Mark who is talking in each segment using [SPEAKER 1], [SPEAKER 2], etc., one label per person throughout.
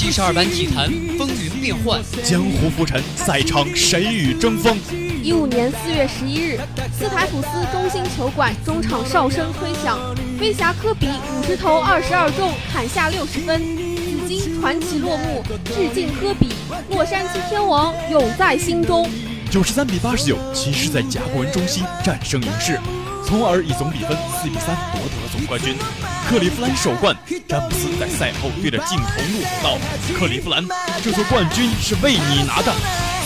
[SPEAKER 1] 七十二班体坛风云变幻，
[SPEAKER 2] 江湖浮沉，赛场谁与争锋？
[SPEAKER 3] 一五年四月十一日，斯台普斯中心球馆中场哨声吹响，飞侠科比五十投二十二中，砍下六十分，紫金传奇落幕，致敬科比，洛杉矶天王永在心中。
[SPEAKER 2] 九十三比八十九，骑士在甲骨文中心战胜勇士。从而以总比分四比三夺得了总冠军。克利夫兰首冠，詹姆斯在赛后对着镜头怒吼道：“克利夫兰，这座冠军是为你拿的。”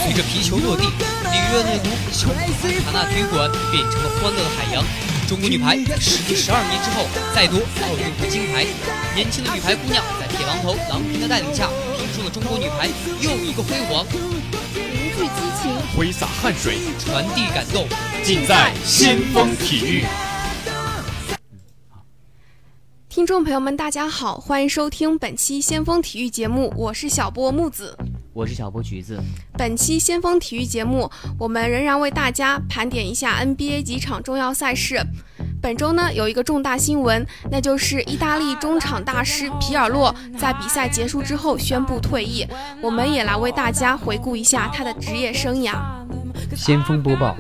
[SPEAKER 1] 随着皮球落地，里约热内卢小卡纳体育馆变成了欢乐的海洋。中国女排在时隔十二年之后再夺奥运会金牌，年轻的女排姑娘在铁榔头郎平的带领下，拼出了中国女排又一个辉煌。
[SPEAKER 3] 聚激情，
[SPEAKER 2] 挥洒汗水，
[SPEAKER 1] 传递感动，
[SPEAKER 2] 尽在先锋体育。
[SPEAKER 3] 听众朋友们，大家好，欢迎收听本期先锋体育节目，我是小波木子，
[SPEAKER 4] 我是小波橘子。
[SPEAKER 3] 本期先锋体育节目，我们仍然为大家盘点一下 NBA 几场重要赛事。本周呢有一个重大新闻，那就是意大利中场大师皮尔洛在比赛结束之后宣布退役。我们也来为大家回顾一下他的职业生涯。
[SPEAKER 4] 先锋播报。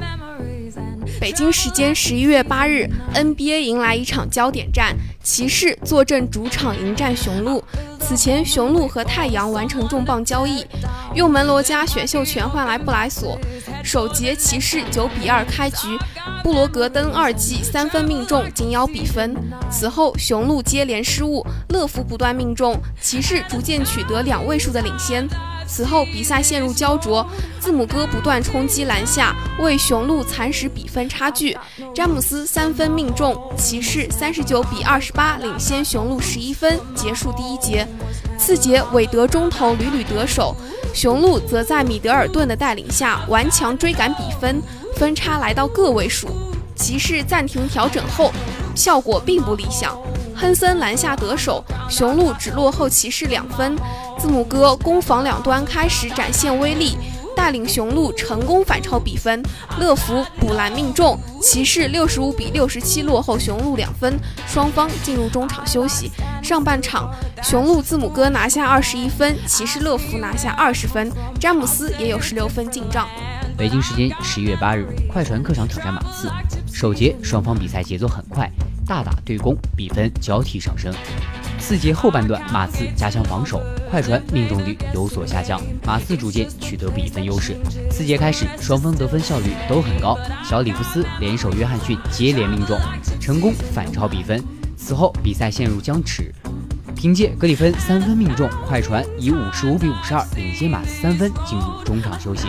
[SPEAKER 3] 北京时间十一月八日，NBA 迎来一场焦点战，骑士坐镇主场迎战雄鹿。此前，雄鹿和太阳完成重磅交易，用门罗加选秀权换来布莱索。首节骑士九比二开局，布罗格登二记三分命中，紧咬比分。此后，雄鹿接连失误，乐福不断命中，骑士逐渐取得两位数的领先。此后比赛陷入焦灼，字母哥不断冲击篮下，为雄鹿蚕食比分差距。詹姆斯三分命中，骑士三十九比二十八领先雄鹿十一分，结束第一节。次节韦德中投屡屡得手，雄鹿则在米德尔顿的带领下顽强追赶比分，分差来到个位数。骑士暂停调整后，效果并不理想。亨森篮下得手，雄鹿只落后骑士两分。字母哥攻防两端开始展现威力，带领雄鹿成功反超比分。乐福补篮命中，骑士六十五比六十七落后雄鹿两分。双方进入中场休息。上半场，雄鹿字母哥拿下二十一分，骑士乐福拿下二十分，詹姆斯也有十六分进账。
[SPEAKER 4] 北京时间十一月八日，快船客场挑战马刺。首节双方比赛节奏很快，大打对攻，比分交替上升。四节后半段，马刺加强防守，快船命中率有所下降，马刺逐渐取得比分优势。四节开始，双方得分效率都很高，小里弗斯联手约翰逊接连命中，成功反超比分。此后比赛陷入僵持，凭借格里芬三分命中，快船以五十五比五十二领先马刺三分，进入中场休息。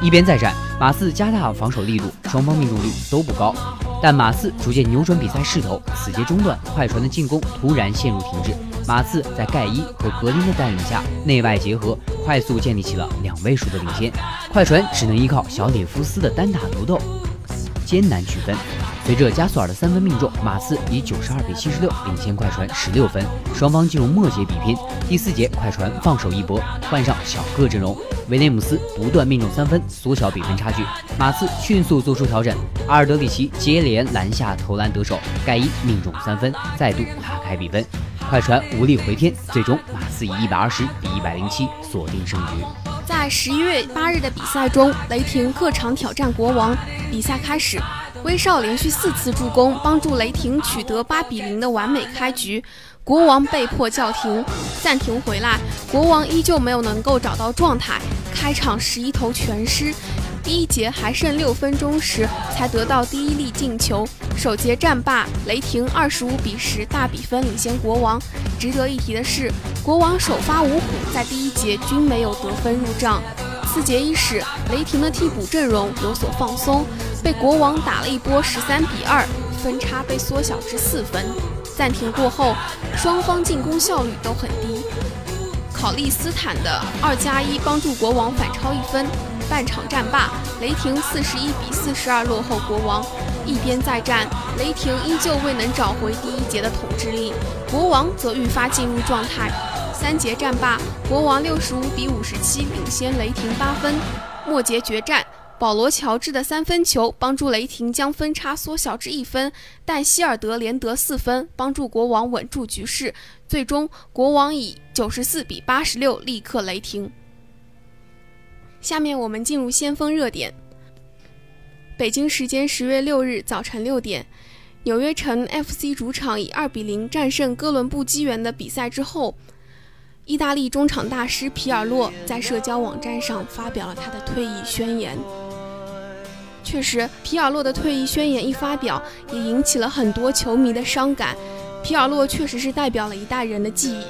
[SPEAKER 4] 一边再战，马刺加大防守力度，双方命中率都不高，但马刺逐渐扭转比赛势头。此节中段，快船的进攻突然陷入停滞，马刺在盖伊和格林的带领下，内外结合，快速建立起了两位数的领先。快船只能依靠小里弗斯的单打独斗，艰难取分。随着加索尔的三分命中，马刺以九十二比七十六领先快船十六分。双方进入末节比拼。第四节，快船放手一搏，换上小个阵容，威廉姆斯不断命中三分，缩小比分差距。马刺迅速做出调整，阿尔德里奇接连篮下投篮得手，盖伊命中三分，再度拉开比分。快船无力回天，最终马刺以一百二十比一百零七锁定胜局。
[SPEAKER 3] 在十一月八日的比赛中，雷霆客场挑战国王。比赛开始。威少连续四次助攻，帮助雷霆取得八比零的完美开局。国王被迫叫停，暂停回来。国王依旧没有能够找到状态，开场十一投全失。第一节还剩六分钟时，才得到第一粒进球。首节战罢，雷霆二十五比十大比分领先国王。值得一提的是，国王首发五虎在第一节均没有得分入账。四节伊始，雷霆的替补阵容有所放松。被国王打了一波十三比二，分差被缩小至四分。暂停过后，双方进攻效率都很低。考利斯坦的二加一帮助国王反超一分。半场战罢，雷霆四十一比四十二落后国王。一边再战，雷霆依旧未能找回第一节的统治力，国王则愈发进入状态。三节战罢，国王六十五比五十七领先雷霆八分。末节决战。保罗·乔治的三分球帮助雷霆将分差缩小至一分，但希尔德连得四分，帮助国王稳住局势。最终，国王以九十四比八十六力克雷霆。下面我们进入先锋热点。北京时间十月六日早晨六点，纽约城 FC 主场以二比零战胜哥伦布机缘的比赛之后，意大利中场大师皮尔洛在社交网站上发表了他的退役宣言。确实，皮尔洛的退役宣言一发表，也引起了很多球迷的伤感。皮尔洛确实是代表了一代人的记忆。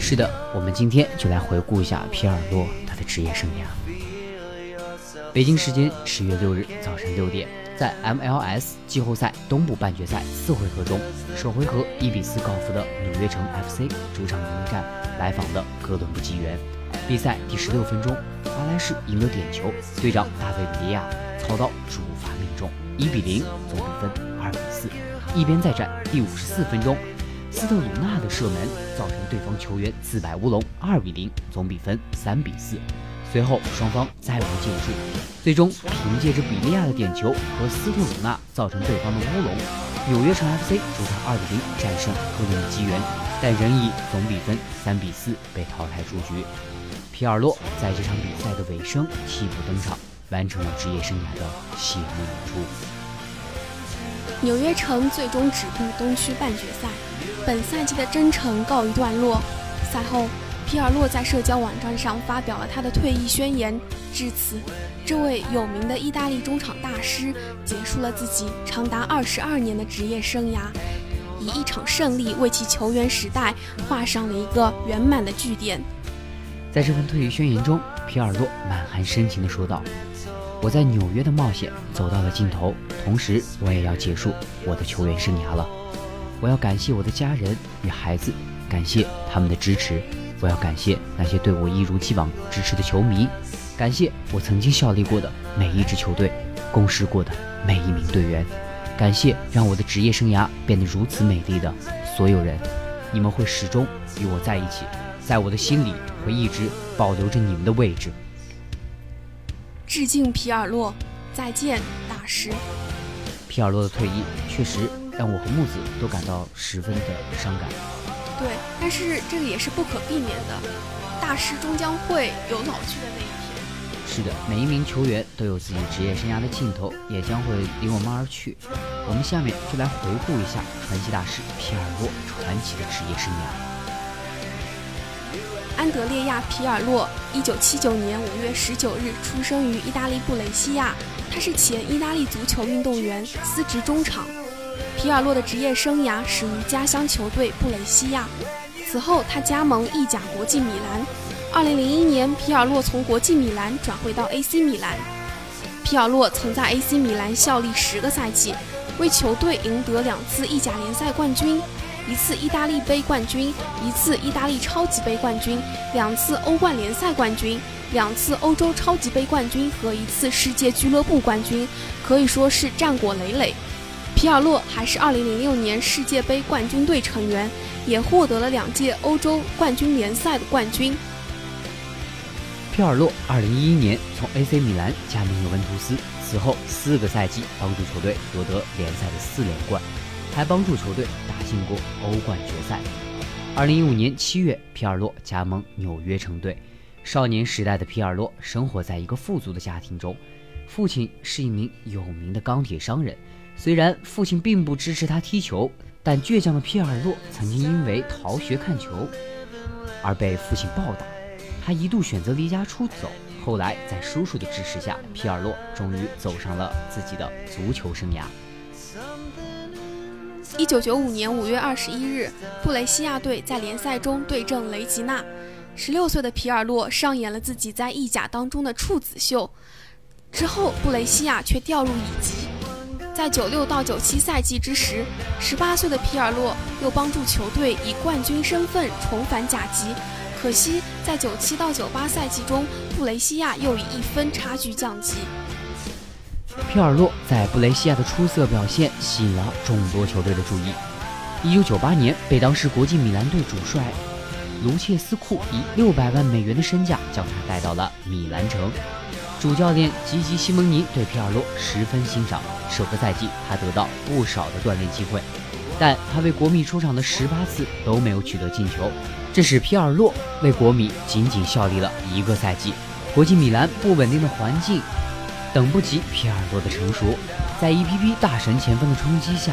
[SPEAKER 4] 是的，我们今天就来回顾一下皮尔洛他的职业生涯。北京时间十月六日早晨六点，在 MLS 季后赛东部半决赛四回合中，首回合一比四告负的纽约城 FC 主场迎战来访的哥伦布机缘。比赛第十六分钟，阿莱士赢得点球，队长大卫比利亚。操刀主罚命中，一比零，总比分二比四。一边再战，第五十四分钟，斯特鲁纳的射门造成对方球员自摆乌龙，二比零，总比分三比四。随后双方再无建树，最终凭借着比利亚的点球和斯特鲁纳造成对方的乌龙，纽约城 FC 主场二比零战胜哥伦布机缘，但仍以总比分三比四被淘汰出局。皮尔洛在这场比赛的尾声替补登场。完成了职业生涯的谢幕演出。
[SPEAKER 3] 纽约城最终止步东区半决赛，本赛季的征程告一段落。赛后，皮尔洛在社交网站上发表了他的退役宣言。至此，这位有名的意大利中场大师结束了自己长达二十二年的职业生涯，以一场胜利为其球员时代画上了一个圆满的句点。
[SPEAKER 4] 在这份退役宣言中，皮尔洛满含深情地说道。我在纽约的冒险走到了尽头，同时我也要结束我的球员生涯了。我要感谢我的家人与孩子，感谢他们的支持。我要感谢那些对我一如既往支持的球迷，感谢我曾经效力过的每一支球队，共事过的每一名队员，感谢让我的职业生涯变得如此美丽的所有人。你们会始终与我在一起，在我的心里会一直保留着你们的位置。
[SPEAKER 3] 致敬皮尔洛，再见大师。
[SPEAKER 4] 皮尔洛的退役确实让我和木子都感到十分的伤感。
[SPEAKER 3] 对，但是这个也是不可避免的，大师终将会有老去的那一天。
[SPEAKER 4] 是的，每一名球员都有自己职业生涯的尽头，也将会离我们而去。我们下面就来回顾一下传奇大师皮尔洛传奇的职业生涯。
[SPEAKER 3] 安德烈亚·皮尔洛，一九七九年五月十九日出生于意大利布雷西亚，他是前意大利足球运动员，司职中场。皮尔洛的职业生涯始于家乡球队布雷西亚，此后他加盟意甲国际米兰。二零零一年，皮尔洛从国际米兰转会到 AC 米兰。皮尔洛曾在 AC 米兰效力十个赛季，为球队赢得两次意甲联赛冠军。一次意大利杯冠军，一次意大利超级杯冠军，两次欧冠联赛冠军，两次欧洲超级杯冠军和一次世界俱乐部冠军，可以说是战果累累。皮尔洛还是2006年世界杯冠军队成员，也获得了两届欧洲冠军联赛的冠军。
[SPEAKER 4] 皮尔洛2011年从 AC 米兰加盟尤文图斯，此后四个赛季帮助球队夺得联赛的四连冠。还帮助球队打进过欧冠决赛。二零一五年七月，皮尔洛加盟纽约城队。少年时代的皮尔洛生活在一个富足的家庭中，父亲是一名有名的钢铁商人。虽然父亲并不支持他踢球，但倔强的皮尔洛曾经因为逃学看球而被父亲暴打。他一度选择离家出走。后来在叔叔的支持下，皮尔洛终于走上了自己的足球生涯。
[SPEAKER 3] 一九九五年五月二十一日，布雷西亚队在联赛中对阵雷吉纳。十六岁的皮尔洛上演了自己在意甲当中的处子秀，之后布雷西亚却掉入乙级。在九六到九七赛季之时，十八岁的皮尔洛又帮助球队以冠军身份重返甲级。可惜在九七到九八赛季中，布雷西亚又以一分差距降级。
[SPEAKER 4] 皮尔洛在布雷西亚的出色表现吸引了众多球队的注意。1998年，被当时国际米兰队主帅卢切斯库以600万美元的身价将他带到了米兰城。主教练吉吉西蒙尼对皮尔洛十分欣赏，首个赛季他得到不少的锻炼机会，但他为国米出场的十八次都没有取得进球，这使皮尔洛为国米仅仅效力了一个赛季。国际米兰不稳定的环境，等不及皮尔洛的成熟，在一批批大神前锋的冲击下，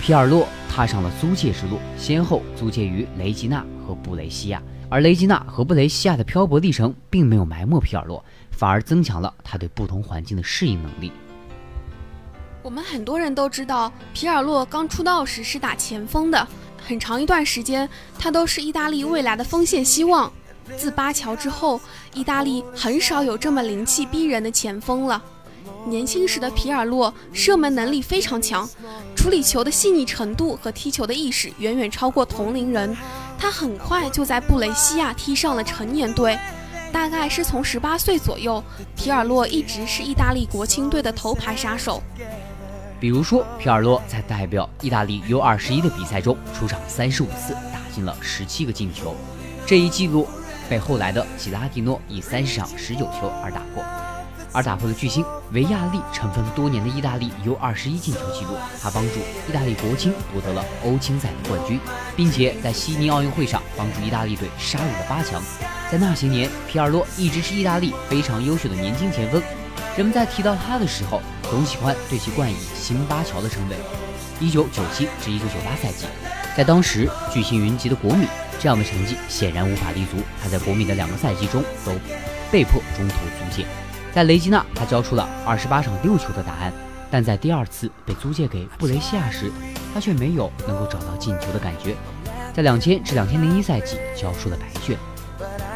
[SPEAKER 4] 皮尔洛踏上了租借之路，先后租借于雷吉纳和布雷西亚。而雷吉纳和布雷西亚的漂泊历程并没有埋没皮尔洛，反而增强了他对不同环境的适应能力。
[SPEAKER 3] 我们很多人都知道，皮尔洛刚出道时是打前锋的，很长一段时间他都是意大利未来的锋线希望。自巴乔之后，意大利很少有这么灵气逼人的前锋了。年轻时的皮尔洛射门能力非常强，处理球的细腻程度和踢球的意识远远超过同龄人。他很快就在布雷西亚踢上了成年队，大概是从十八岁左右，皮尔洛一直是意大利国青队的头牌杀手。
[SPEAKER 4] 比如说，皮尔洛在代表意大利 U21 的比赛中出场三十五次，打进了十七个进球，这一记录被后来的吉拉蒂诺以三十场十九球而打破。而打破了巨星维亚利尘封多年的意大利 U21 进球纪录，他帮助意大利国青夺得了欧青赛的冠军，并且在悉尼奥运会上帮助意大利队杀入了八强。在那些年，皮尔洛一直是意大利非常优秀的年轻前锋，人们在提到他的时候，总喜欢对其冠以“新巴乔”的称谓。1997至1998赛季，在当时巨星云集的国米，这样的成绩显然无法立足。他在国米的两个赛季中都被迫中途租借。在雷吉纳，他交出了二十八场六球的答案，但在第二次被租借给布雷西亚时，他却没有能够找到进球的感觉。在两千至两千零一赛季交出了白卷。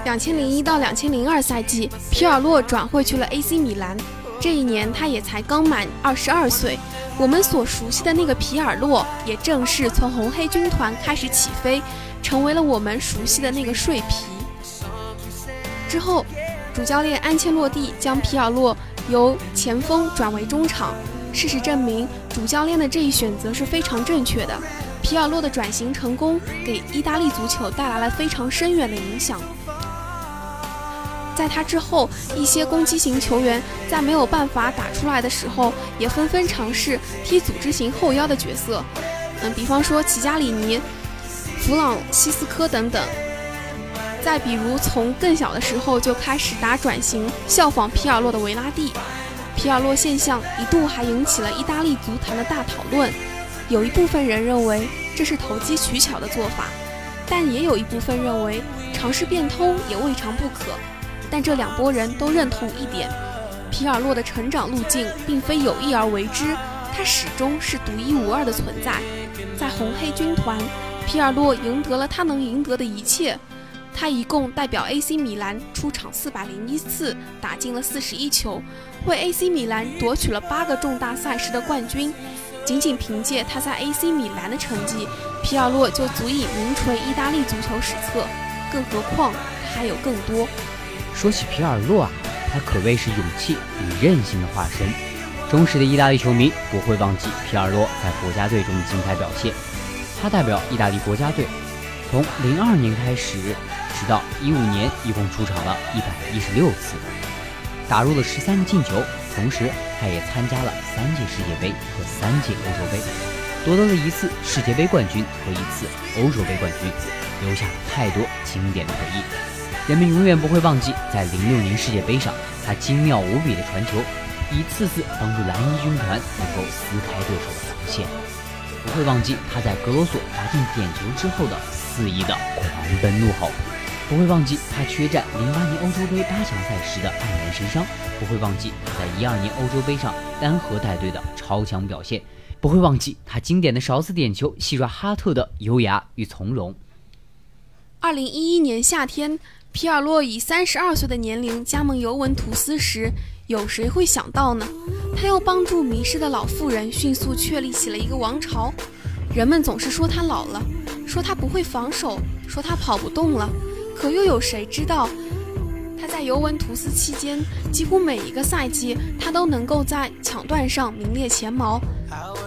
[SPEAKER 3] 两千零一到两千零二赛季，皮尔洛转会去了 AC 米兰，这一年他也才刚满二十二岁。我们所熟悉的那个皮尔洛，也正是从红黑军团开始起飞，成为了我们熟悉的那个睡皮。之后。主教练安切洛蒂将皮尔洛由前锋转为中场。事实证明，主教练的这一选择是非常正确的。皮尔洛的转型成功，给意大利足球带来了非常深远的影响。在他之后，一些攻击型球员在没有办法打出来的时候，也纷纷尝试踢组织型后腰的角色。嗯，比方说齐加里尼、弗朗西斯科等等。再比如，从更小的时候就开始打转型，效仿皮尔洛的维拉蒂。皮尔洛现象一度还引起了意大利足坛的大讨论。有一部分人认为这是投机取巧的做法，但也有一部分认为尝试变通也未尝不可。但这两拨人都认同一点：皮尔洛的成长路径并非有意而为之，他始终是独一无二的存在。在红黑军团，皮尔洛赢得了他能赢得的一切。他一共代表 AC 米兰出场四百零一次，打进了四十一球，为 AC 米兰夺取了八个重大赛事的冠军。仅仅凭借他在 AC 米兰的成绩，皮尔洛就足以名垂意大利足球史册。更何况他还有更多。
[SPEAKER 4] 说起皮尔洛啊，他可谓是勇气与韧性的化身。忠实的意大利球迷不会忘记皮尔洛在国家队中的精彩表现。他代表意大利国家队，从零二年开始。直到一五年，一共出场了一百一十六次，打入了十三个进球。同时，他也参加了三届世界杯和三届欧洲杯，夺得了一次世界杯冠军和一次欧洲杯冠军，留下了太多经典的回忆。人们永远不会忘记，在零六年世界杯上，他精妙无比的传球，一次次帮助蓝衣军团能够撕开对手的防线。不会忘记他在格罗索罚进点球之后的肆意的狂奔怒吼。不会忘记他缺战零八年欧洲杯八强赛时的黯然神伤，不会忘记他在一二年欧洲杯上单核带队的超强表现，不会忘记他经典的勺子点球戏耍哈特的优雅与从容。
[SPEAKER 3] 二零一一年夏天，皮尔洛以三十二岁的年龄加盟尤文图斯时，有谁会想到呢？他又帮助迷失的老妇人迅速确立起了一个王朝。人们总是说他老了，说他不会防守，说他跑不动了。可又有谁知道，他在尤文图斯期间，几乎每一个赛季，他都能够在抢断上名列前茅。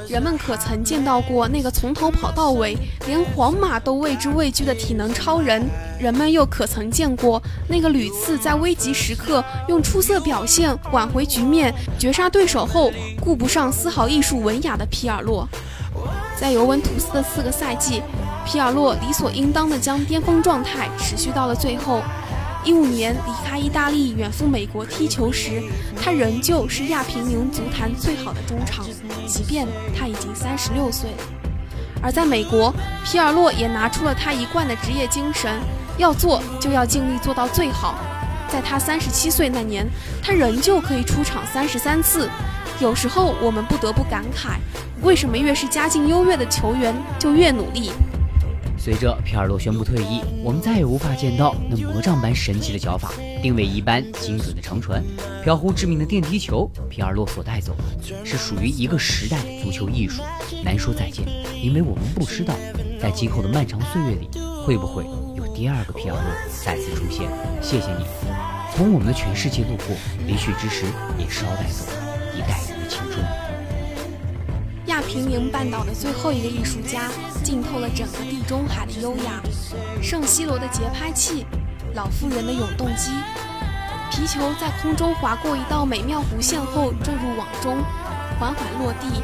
[SPEAKER 3] 人们可曾见到过那个从头跑到尾，连皇马都畏之畏惧的体能超人？人们又可曾见过那个屡次在危急时刻用出色表现挽回局面、绝杀对手后顾不上丝毫艺术文雅的皮尔洛？在尤文图斯的四个赛季，皮尔洛理所应当地将巅峰状态持续到了最后。一五年离开意大利远赴美国踢球时，他仍旧是亚平宁足坛最好的中场，即便他已经三十六岁。而在美国，皮尔洛也拿出了他一贯的职业精神，要做就要尽力做到最好。在他三十七岁那年，他仍旧可以出场三十三次。有时候我们不得不感慨，为什么越是家境优越的球员就越努力？
[SPEAKER 4] 随着皮尔洛宣布退役，我们再也无法见到那魔杖般神奇的脚法、定位一般精准的长传、飘忽致命的电梯球。皮尔洛所带走的是属于一个时代的足球艺术，难说再见，因为我们不知道，在今后的漫长岁月里，会不会有第二个皮尔洛再次出现。谢谢你，从我们的全世界路过，离去之时也捎带走了一代人的青春。
[SPEAKER 3] 亚平宁半岛的最后一个艺术家，浸透了整个地中海的优雅。圣西罗的节拍器，老妇人的永动机，皮球在空中划过一道美妙弧线后坠入网中，缓缓落地，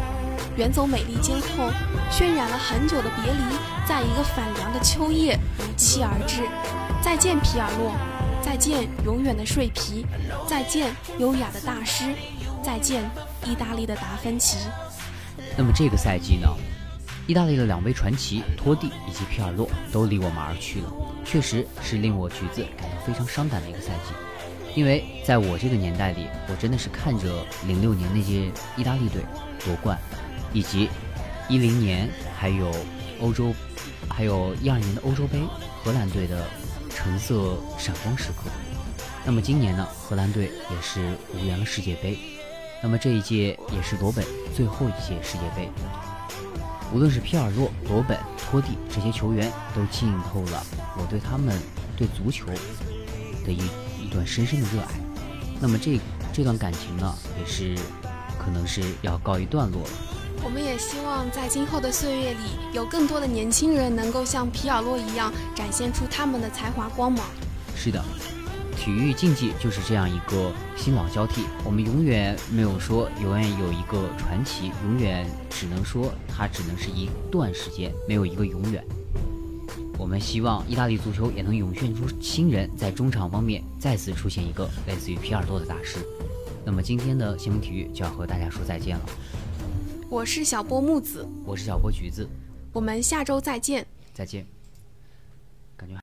[SPEAKER 3] 远走美利坚后，渲染了很久的别离，在一个反凉的秋夜如期而至。再见，皮尔洛！再见，永远的睡皮！再见，优雅的大师！再见，意大利的达芬奇！
[SPEAKER 4] 那么这个赛季呢，意大利的两位传奇托蒂以及皮尔洛都离我们而去了，确实是令我橘子感到非常伤感的一个赛季。因为在我这个年代里，我真的是看着零六年那届意大利队夺冠，以及一零年还有欧洲，还有一二年的欧洲杯荷兰队的橙色闪光时刻。那么今年呢，荷兰队也是无缘了世界杯。那么这一届也是罗本最后一届世界杯，无论是皮尔洛、罗本、托蒂这些球员，都浸透了我对他们对足球的一一段深深的热爱。那么这这段感情呢，也是可能是要告一段落了。
[SPEAKER 3] 我们也希望在今后的岁月里，有更多的年轻人能够像皮尔洛一样，展现出他们的才华光芒。
[SPEAKER 4] 是的。体育竞技就是这样一个新老交替，我们永远没有说永远有一个传奇，永远只能说它只能是一段时间，没有一个永远。我们希望意大利足球也能涌现出新人，在中场方面再次出现一个类似于皮尔多的大师。那么今天的新闻体育就要和大家说再见了。
[SPEAKER 3] 我是小波木子，
[SPEAKER 4] 我是小波橘子，
[SPEAKER 3] 我们下周再见。
[SPEAKER 4] 再见。